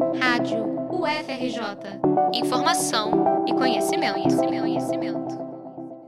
Rádio UFRJ. Informação e conhecimento, conhecimento, conhecimento.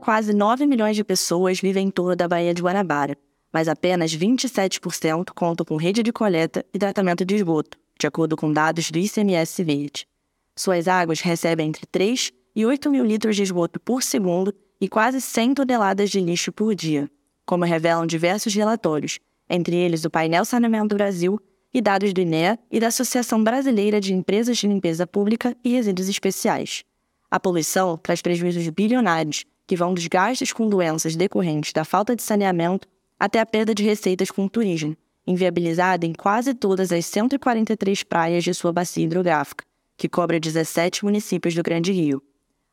Quase 9 milhões de pessoas vivem em torno da Baía de Guanabara, mas apenas 27% contam com rede de coleta e tratamento de esgoto, de acordo com dados do ICMS Verde. Suas águas recebem entre 3 e 8 mil litros de esgoto por segundo e quase 100 toneladas de lixo por dia, como revelam diversos relatórios, entre eles do Painel Saneamento Brasil e dados do INEA e da Associação Brasileira de Empresas de Limpeza Pública e Resíduos Especiais. A poluição traz prejuízos bilionários, que vão dos gastos com doenças decorrentes da falta de saneamento até a perda de receitas com o turismo, inviabilizada em quase todas as 143 praias de sua bacia hidrográfica, que cobre 17 municípios do Grande Rio.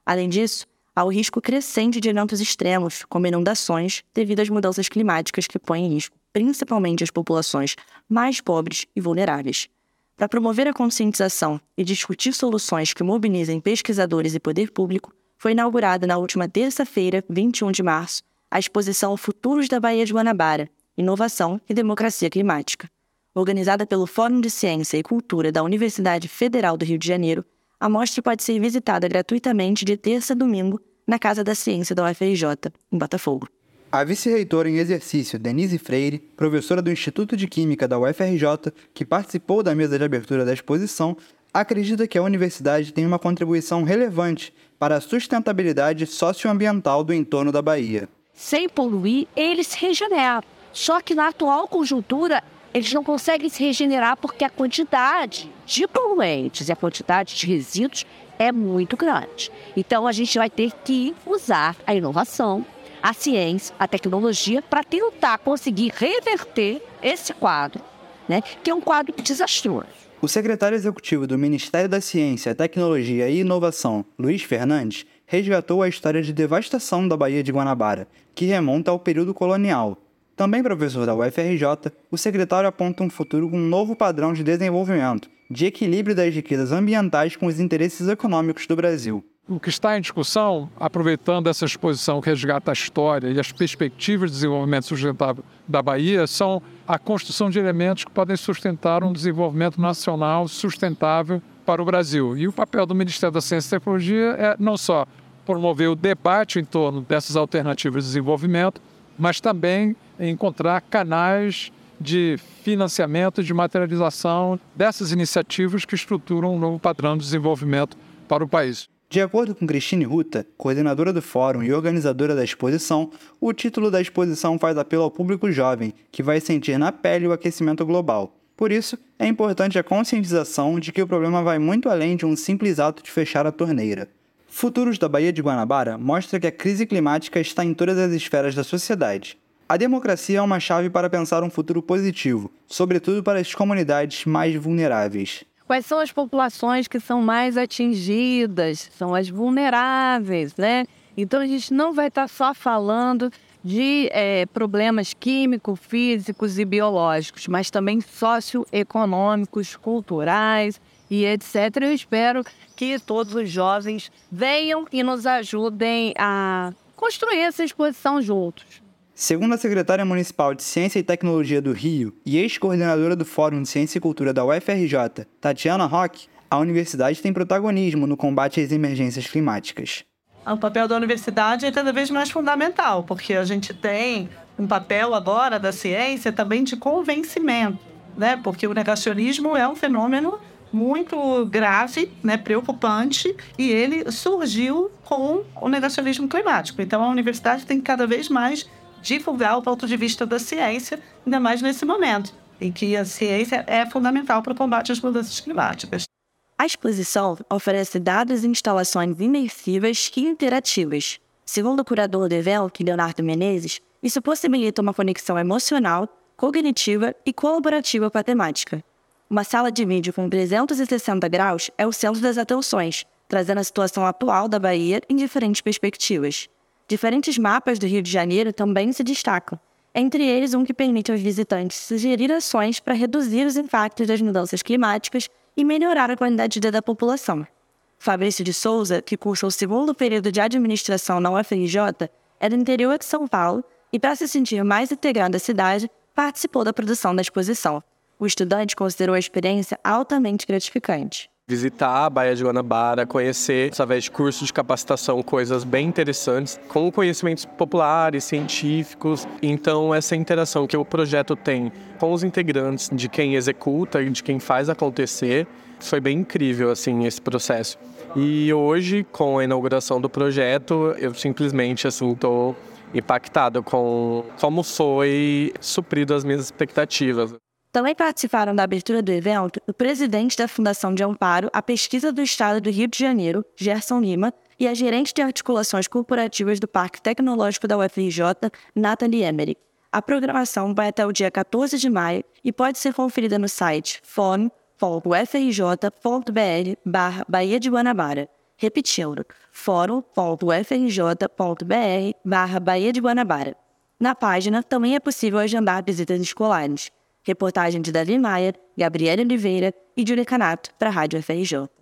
Além disso, há o risco crescente de eventos extremos, como inundações, devido às mudanças climáticas que põem em risco principalmente as populações mais pobres e vulneráveis. Para promover a conscientização e discutir soluções que mobilizem pesquisadores e poder público, foi inaugurada na última terça-feira, 21 de março, a exposição Futuros da Baía de Guanabara Inovação e Democracia Climática. Organizada pelo Fórum de Ciência e Cultura da Universidade Federal do Rio de Janeiro, a mostra pode ser visitada gratuitamente de terça a domingo na Casa da Ciência da UFRJ, em Botafogo. A vice-reitora em exercício, Denise Freire, professora do Instituto de Química da UFRJ, que participou da mesa de abertura da exposição, acredita que a universidade tem uma contribuição relevante para a sustentabilidade socioambiental do entorno da Bahia. Sem poluir, eles se regeneram. Só que na atual conjuntura, eles não conseguem se regenerar porque a quantidade de poluentes e a quantidade de resíduos é muito grande. Então a gente vai ter que usar a inovação a ciência, a tecnologia, para tentar conseguir reverter esse quadro, né, que é um quadro desastroso. O secretário executivo do Ministério da Ciência, Tecnologia e Inovação, Luiz Fernandes, resgatou a história de devastação da Baía de Guanabara, que remonta ao período colonial. Também professor da UFRJ, o secretário aponta um futuro com um novo padrão de desenvolvimento, de equilíbrio das riquezas ambientais com os interesses econômicos do Brasil. O que está em discussão, aproveitando essa exposição que resgata a história e as perspectivas de desenvolvimento sustentável da Bahia, são a construção de elementos que podem sustentar um desenvolvimento nacional sustentável para o Brasil. E o papel do Ministério da Ciência e Tecnologia é não só promover o debate em torno dessas alternativas de desenvolvimento, mas também encontrar canais de financiamento, de materialização dessas iniciativas que estruturam um novo padrão de desenvolvimento para o país. De acordo com Cristine Ruta, coordenadora do fórum e organizadora da exposição, o título da exposição faz apelo ao público jovem, que vai sentir na pele o aquecimento global. Por isso, é importante a conscientização de que o problema vai muito além de um simples ato de fechar a torneira. Futuros da Baía de Guanabara mostra que a crise climática está em todas as esferas da sociedade. A democracia é uma chave para pensar um futuro positivo, sobretudo para as comunidades mais vulneráveis. Quais são as populações que são mais atingidas? São as vulneráveis, né? Então a gente não vai estar só falando de é, problemas químicos, físicos e biológicos, mas também socioeconômicos, culturais e etc. Eu espero que todos os jovens venham e nos ajudem a construir essa exposição juntos. Segundo a secretária municipal de Ciência e Tecnologia do Rio e ex-coordenadora do Fórum de Ciência e Cultura da UFRJ, Tatiana Roque, a universidade tem protagonismo no combate às emergências climáticas. O papel da universidade é cada vez mais fundamental, porque a gente tem um papel agora da ciência também de convencimento, né? Porque o negacionismo é um fenômeno muito grave, né, preocupante, e ele surgiu com o negacionismo climático. Então a universidade tem que cada vez mais divulgar o ponto de vista da ciência, ainda mais nesse momento, em que a ciência é fundamental para o combate às mudanças climáticas. A exposição oferece dados e instalações imersivas e interativas. Segundo o curador do evento, Leonardo Menezes, isso possibilita uma conexão emocional, cognitiva e colaborativa com a temática. Uma sala de vídeo com 360 graus é o centro das atenções, trazendo a situação atual da Bahia em diferentes perspectivas. Diferentes mapas do Rio de Janeiro também se destacam, entre eles um que permite aos visitantes sugerir ações para reduzir os impactos das mudanças climáticas e melhorar a qualidade de vida da população. Fabrício de Souza, que cursa o segundo período de administração na UFRJ, é do interior de São Paulo e, para se sentir mais integrado à cidade, participou da produção da exposição. O estudante considerou a experiência altamente gratificante visitar a Baía de Guanabara, conhecer, através de cursos de capacitação, coisas bem interessantes, com conhecimentos populares, científicos. Então, essa interação que o projeto tem com os integrantes, de quem executa e de quem faz acontecer, foi bem incrível, assim, esse processo. E hoje, com a inauguração do projeto, eu simplesmente, assim, estou impactado com como foi suprido as minhas expectativas. Também participaram da abertura do evento o presidente da Fundação de Amparo à Pesquisa do Estado do Rio de Janeiro, Gerson Lima, e a gerente de articulações corporativas do Parque Tecnológico da UFRJ, Nathalie Emery. A programação vai até o dia 14 de maio e pode ser conferida no site fórum.ufrj.br barra Baía de Guanabara. Repetindo, fórum.ufrj.br barra Baía de Guanabara. Na página também é possível agendar visitas escolares. Reportagem de Davi Maia, Gabriela Oliveira e Júlia Canato para a Rádio FRJ.